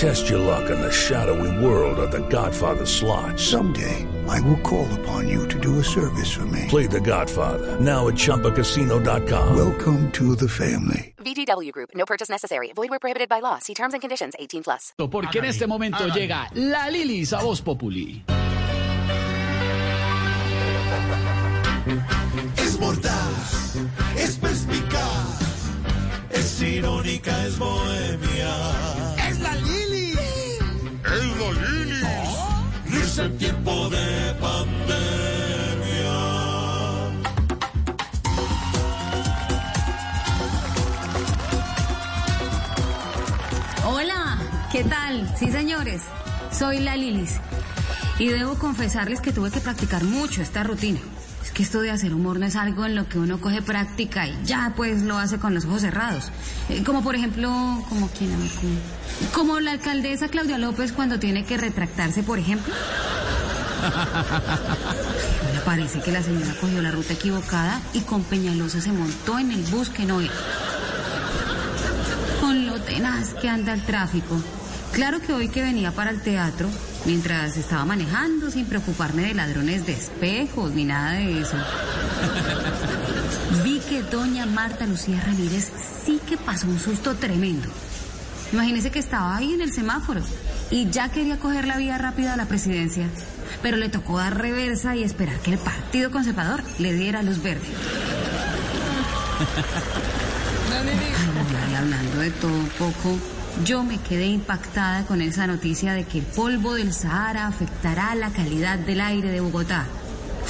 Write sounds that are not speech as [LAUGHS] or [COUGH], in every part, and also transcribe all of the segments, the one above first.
Test your luck in the shadowy world of The Godfather slot. Someday, I will call upon you to do a service for me. Play The Godfather now at ChumbaCasino.com. Welcome to the family. VGW Group. No purchase necessary. Void where prohibited by law. See terms and conditions. 18 plus. Porque en este momento llega la Lilis a Voz Populi. Es mordaz, es perspicaz, es irónica, es bohemia. En tiempo de pandemia. Hola, ¿qué tal? Sí, señores, soy la Lilis. Y debo confesarles que tuve que practicar mucho esta rutina. Esto de hacer humor no es algo en lo que uno coge práctica y ya pues lo hace con los ojos cerrados. Eh, como por ejemplo, como ver, como, la alcaldesa Claudia López cuando tiene que retractarse, por ejemplo. [LAUGHS] Me parece que la señora cogió la ruta equivocada y con Peñalosa se montó en el bus que no era con lo tenaz que anda el tráfico. Claro que hoy que venía para el teatro, mientras estaba manejando sin preocuparme de ladrones de espejos ni nada de eso, vi que doña Marta Lucía Ramírez sí que pasó un susto tremendo. Imagínese que estaba ahí en el semáforo y ya quería coger la vía rápida a la presidencia, pero le tocó dar reversa y esperar que el Partido Conservador le diera luz verde. Ay, hablando de todo un poco, yo me quedé impactada con esa noticia de que el polvo del Sahara afectará la calidad del aire de Bogotá.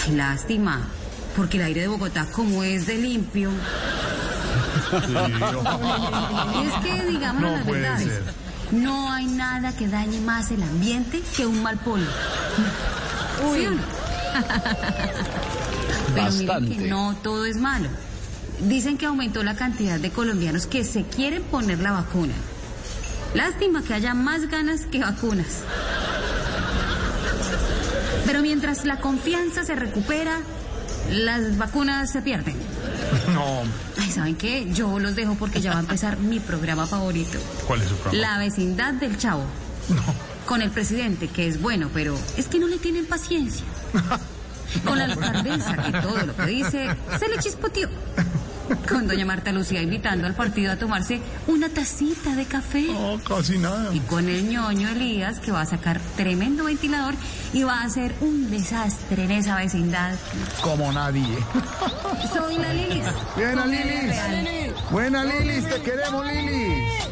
Ay, lástima, porque el aire de Bogotá como es de limpio. Y es que, digamos las verdades, no hay nada que dañe más el ambiente que un mal polvo. ¿Sí o no? Pero miren que no todo es malo. Dicen que aumentó la cantidad de colombianos que se quieren poner la vacuna. Lástima que haya más ganas que vacunas. Pero mientras la confianza se recupera, las vacunas se pierden. [LAUGHS] No, Ay, ¿saben qué? Yo los dejo porque ya va a empezar mi programa favorito. ¿cuál es su programa? La vecindad del chavo. Con el presidente, que es bueno, pero es que no le tienen paciencia. [LAUGHS] Con la alcaldesa, que todo lo que dice se le chispoteó. Con doña Marta Lucía invitando al partido a tomarse una tacita de café. No, casi nada. Y con el ñoño Elías, que va a sacar tremendo ventilador y va a hacer un desastre en esa vecindad. Como nadie. Soy la Lilis. Bien, Con Lilis. Buena Lilis, te queremos Lilis.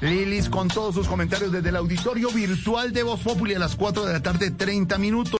Lilis con todos sus comentarios desde el auditorio virtual de Voz Populi a las 4 de la tarde, 30 minutos.